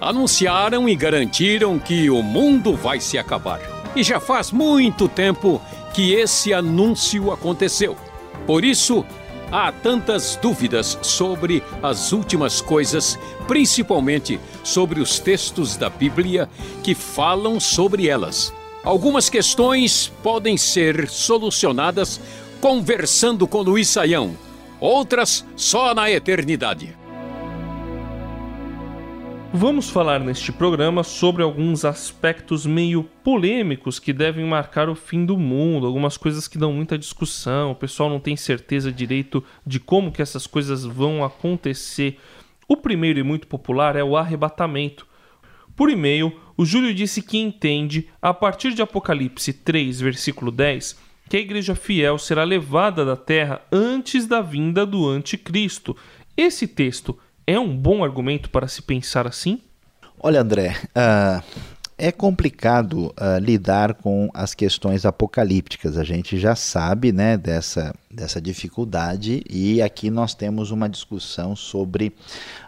Anunciaram e garantiram que o mundo vai se acabar. E já faz muito tempo que esse anúncio aconteceu. Por isso, há tantas dúvidas sobre as últimas coisas, principalmente sobre os textos da Bíblia que falam sobre elas. Algumas questões podem ser solucionadas conversando com Luiz Saião, outras só na eternidade. Vamos falar neste programa sobre alguns aspectos meio polêmicos que devem marcar o fim do mundo, algumas coisas que dão muita discussão, o pessoal não tem certeza direito de como que essas coisas vão acontecer. O primeiro e muito popular é o arrebatamento. Por e-mail, o Júlio disse que entende, a partir de Apocalipse 3, versículo 10, que a igreja fiel será levada da terra antes da vinda do anticristo. Esse texto é um bom argumento para se pensar assim? Olha, André, uh, é complicado uh, lidar com as questões apocalípticas. A gente já sabe né, dessa, dessa dificuldade, e aqui nós temos uma discussão sobre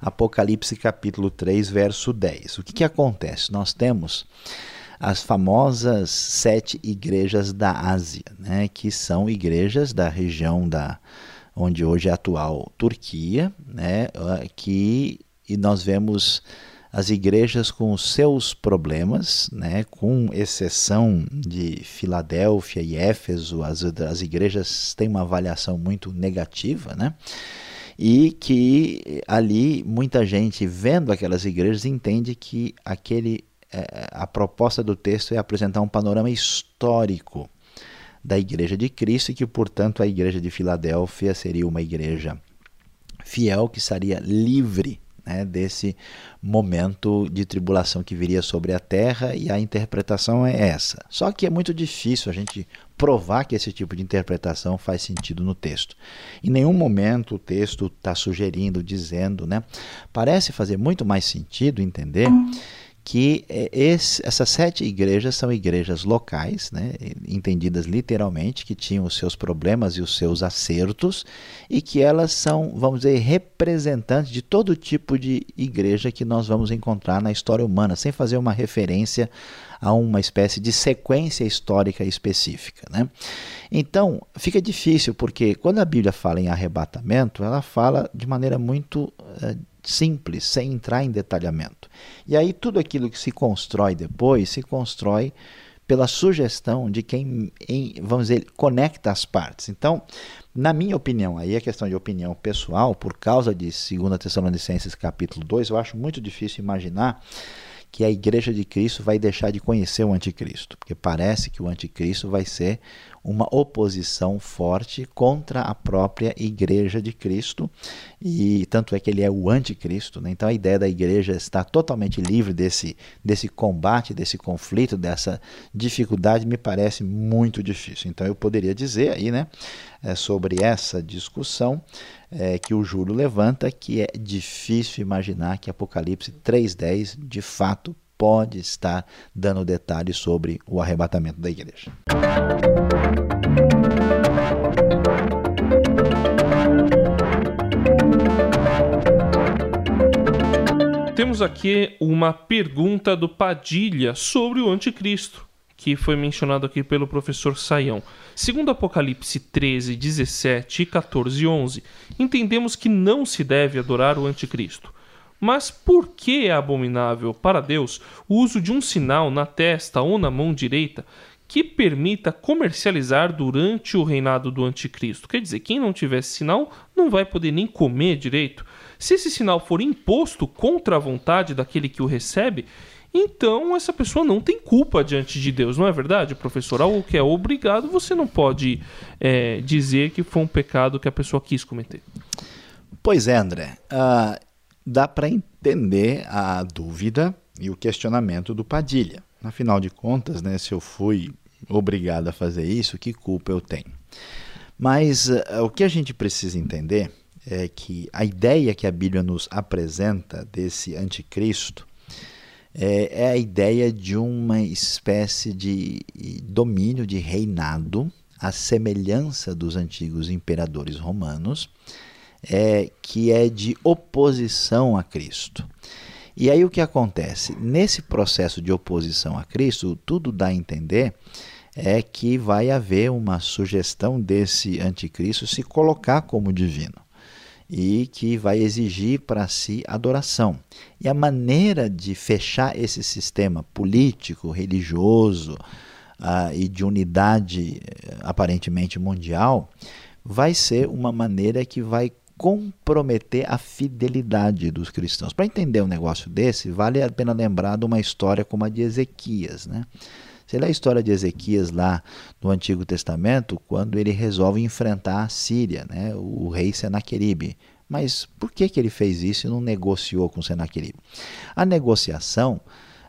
Apocalipse capítulo 3, verso 10. O que, que acontece? Nós temos as famosas sete igrejas da Ásia, né, que são igrejas da região da onde hoje é a atual Turquia, né, que e nós vemos as igrejas com seus problemas, né, com exceção de Filadélfia e Éfeso, as, as igrejas têm uma avaliação muito negativa, né? E que ali muita gente vendo aquelas igrejas entende que aquele é, a proposta do texto é apresentar um panorama histórico da Igreja de Cristo e que, portanto, a Igreja de Filadélfia seria uma igreja fiel que estaria livre né, desse momento de tribulação que viria sobre a terra e a interpretação é essa. Só que é muito difícil a gente provar que esse tipo de interpretação faz sentido no texto. Em nenhum momento o texto está sugerindo, dizendo, né? Parece fazer muito mais sentido entender que é, esse, essas sete igrejas são igrejas locais, né, entendidas literalmente, que tinham os seus problemas e os seus acertos, e que elas são, vamos dizer, representantes de todo tipo de igreja que nós vamos encontrar na história humana, sem fazer uma referência a uma espécie de sequência histórica específica. Né? Então, fica difícil, porque quando a Bíblia fala em arrebatamento, ela fala de maneira muito uh, simples, sem entrar em detalhamento. E aí tudo aquilo que se constrói depois se constrói pela sugestão de quem, em, vamos dizer, conecta as partes. Então, na minha opinião, aí é questão de opinião pessoal, por causa de 2 Tessalonicenses capítulo 2, eu acho muito difícil imaginar que a igreja de Cristo vai deixar de conhecer o anticristo, porque parece que o anticristo vai ser uma oposição forte contra a própria igreja de Cristo, e tanto é que ele é o anticristo. Né? Então a ideia da igreja está totalmente livre desse, desse combate, desse conflito, dessa dificuldade, me parece muito difícil. Então eu poderia dizer aí, né, é, sobre essa discussão é, que o Júlio levanta, que é difícil imaginar que Apocalipse 3,10 de fato pode estar dando detalhes sobre o arrebatamento da igreja. Temos aqui uma pergunta do Padilha sobre o anticristo, que foi mencionado aqui pelo professor Saião. Segundo Apocalipse 13, 17, 14 e 11, entendemos que não se deve adorar o anticristo. Mas por que é abominável para Deus o uso de um sinal na testa ou na mão direita que permita comercializar durante o reinado do anticristo? Quer dizer, quem não tiver esse sinal não vai poder nem comer direito. Se esse sinal for imposto contra a vontade daquele que o recebe, então essa pessoa não tem culpa diante de Deus, não é verdade, professor? Algo que é obrigado, você não pode é, dizer que foi um pecado que a pessoa quis cometer. Pois é, André. Uh, dá para entender a dúvida e o questionamento do Padilha. Afinal de contas, né, se eu fui obrigado a fazer isso, que culpa eu tenho? Mas uh, o que a gente precisa entender é que a ideia que a Bíblia nos apresenta desse anticristo é, é a ideia de uma espécie de domínio, de reinado, à semelhança dos antigos imperadores romanos, é, que é de oposição a Cristo. E aí o que acontece? Nesse processo de oposição a Cristo, tudo dá a entender é que vai haver uma sugestão desse anticristo se colocar como divino e que vai exigir para si adoração. E a maneira de fechar esse sistema político, religioso uh, e de unidade uh, aparentemente mundial vai ser uma maneira que vai comprometer a fidelidade dos cristãos. Para entender um negócio desse, vale a pena lembrar de uma história como a de Ezequias. Né? Você lê a história de Ezequias lá no Antigo Testamento, quando ele resolve enfrentar a Síria, né? o rei Senaqueribe. Mas por que, que ele fez isso e não negociou com Senaqueribe? A negociação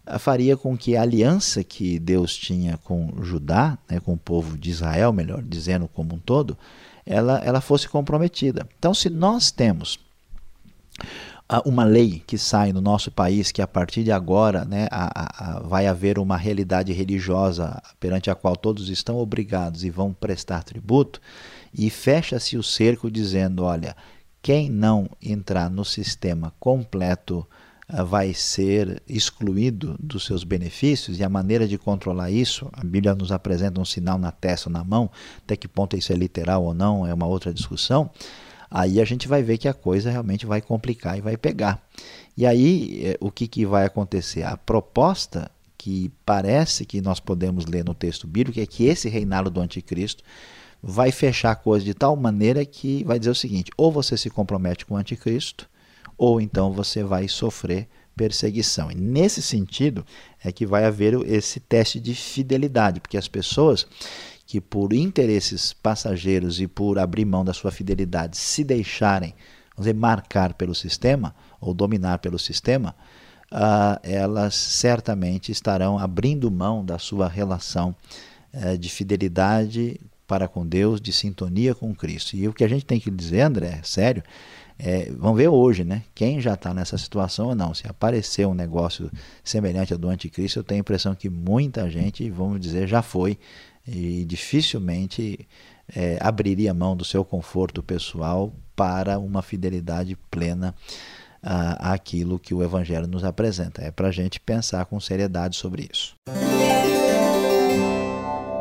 ah, faria com que a aliança que Deus tinha com Judá, né, com o povo de Israel, melhor dizendo, como um todo, ela, ela fosse comprometida. Então, se nós temos uma lei que sai no nosso país que a partir de agora né, a, a, vai haver uma realidade religiosa perante a qual todos estão obrigados e vão prestar tributo, e fecha-se o cerco dizendo: olha, quem não entrar no sistema completo vai ser excluído dos seus benefícios, e a maneira de controlar isso, a Bíblia nos apresenta um sinal na testa ou na mão, até que ponto isso é literal ou não, é uma outra discussão aí a gente vai ver que a coisa realmente vai complicar e vai pegar. E aí eh, o que, que vai acontecer? A proposta que parece que nós podemos ler no texto bíblico é que esse reinado do anticristo vai fechar a coisa de tal maneira que vai dizer o seguinte: ou você se compromete com o anticristo, ou então você vai sofrer perseguição. E nesse sentido é que vai haver esse teste de fidelidade, porque as pessoas que por interesses passageiros e por abrir mão da sua fidelidade se deixarem vamos dizer, marcar pelo sistema ou dominar pelo sistema, uh, elas certamente estarão abrindo mão da sua relação uh, de fidelidade para com Deus, de sintonia com Cristo. E o que a gente tem que dizer, André, sério, é, vamos ver hoje, né? Quem já está nessa situação ou não. Se aparecer um negócio semelhante ao do anticristo, eu tenho a impressão que muita gente, vamos dizer, já foi e dificilmente é, abriria mão do seu conforto pessoal para uma fidelidade plena àquilo que o Evangelho nos apresenta. É para a gente pensar com seriedade sobre isso.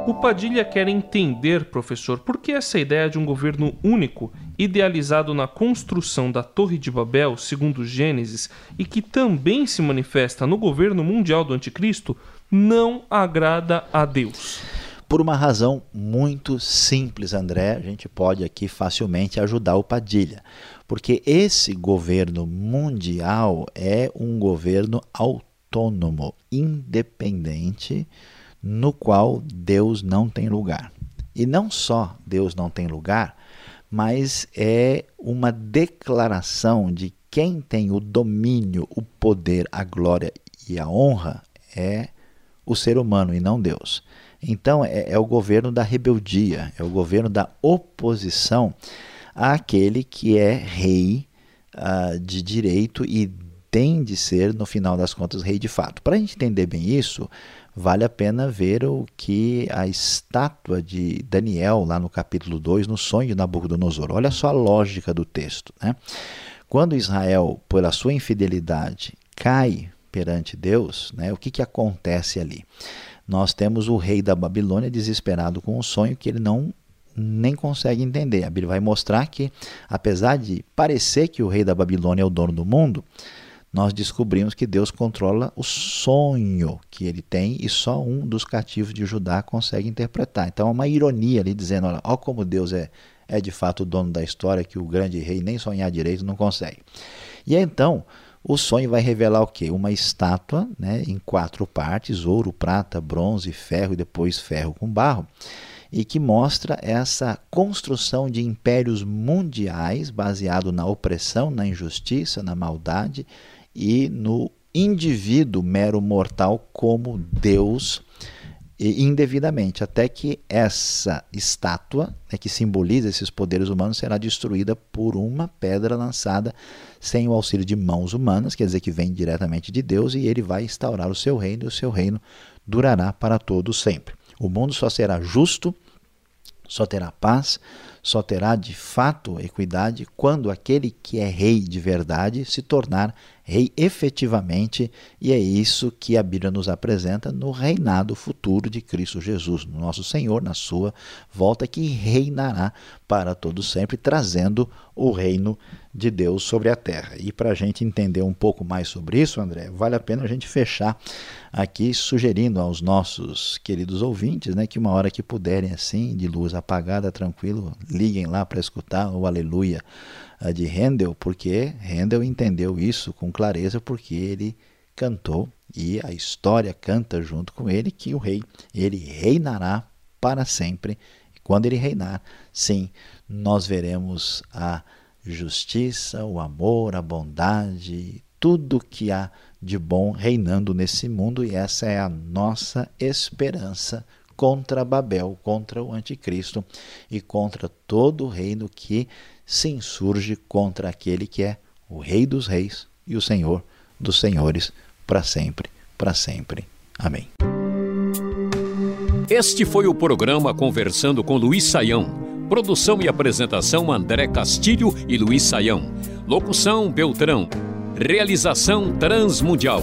O Padilha quer entender, professor, por que essa ideia de um governo único, idealizado na construção da Torre de Babel, segundo Gênesis, e que também se manifesta no governo mundial do Anticristo, não agrada a Deus. Por uma razão muito simples, André, a gente pode aqui facilmente ajudar o Padilha, porque esse governo mundial é um governo autônomo, independente, no qual Deus não tem lugar. E não só Deus não tem lugar, mas é uma declaração de quem tem o domínio, o poder, a glória e a honra é o ser humano e não Deus. Então, é, é o governo da rebeldia, é o governo da oposição àquele que é rei uh, de direito e tem de ser, no final das contas, rei de fato. Para a gente entender bem isso, vale a pena ver o que a estátua de Daniel, lá no capítulo 2, no sonho de Nabucodonosor. Olha só a lógica do texto. Né? Quando Israel, pela sua infidelidade, cai perante Deus, né, o que, que acontece ali? nós temos o rei da Babilônia desesperado com um sonho que ele não nem consegue entender. A Bíblia vai mostrar que, apesar de parecer que o rei da Babilônia é o dono do mundo, nós descobrimos que Deus controla o sonho que ele tem e só um dos cativos de Judá consegue interpretar. Então é uma ironia ali dizendo: olha, olha como Deus é, é de fato o dono da história, que o grande rei nem sonhar direito não consegue. E então o sonho vai revelar o quê? Uma estátua né, em quatro partes: ouro, prata, bronze, ferro e depois ferro com barro. E que mostra essa construção de impérios mundiais baseado na opressão, na injustiça, na maldade e no indivíduo mero mortal como Deus indevidamente, até que essa estátua, né, que simboliza esses poderes humanos, será destruída por uma pedra lançada sem o auxílio de mãos humanas, quer dizer que vem diretamente de Deus e ele vai instaurar o seu reino e o seu reino durará para todo sempre. O mundo só será justo, só terá paz, só terá de fato equidade quando aquele que é rei de verdade se tornar rei efetivamente, e é isso que a Bíblia nos apresenta no reinado futuro de Cristo Jesus, nosso Senhor, na sua volta, que reinará para todo sempre, trazendo o reino de Deus sobre a terra. E para a gente entender um pouco mais sobre isso, André, vale a pena a gente fechar aqui sugerindo aos nossos queridos ouvintes né, que uma hora que puderem assim, de luz apagada, tranquilo, liguem lá para escutar o Aleluia de Handel, porque Handel entendeu isso com clareza, porque ele cantou e a história canta junto com ele que o rei, ele reinará para sempre. E quando ele reinar, sim, nós veremos a justiça, o amor, a bondade, tudo que há de bom reinando nesse mundo, e essa é a nossa esperança contra Babel, contra o anticristo e contra todo o reino que se insurge contra aquele que é o Rei dos Reis e o Senhor dos Senhores, para sempre, para sempre. Amém. Este foi o programa Conversando com Luiz Saião. Produção e apresentação André Castilho e Luiz Saião. Locução Beltrão. Realização Transmundial.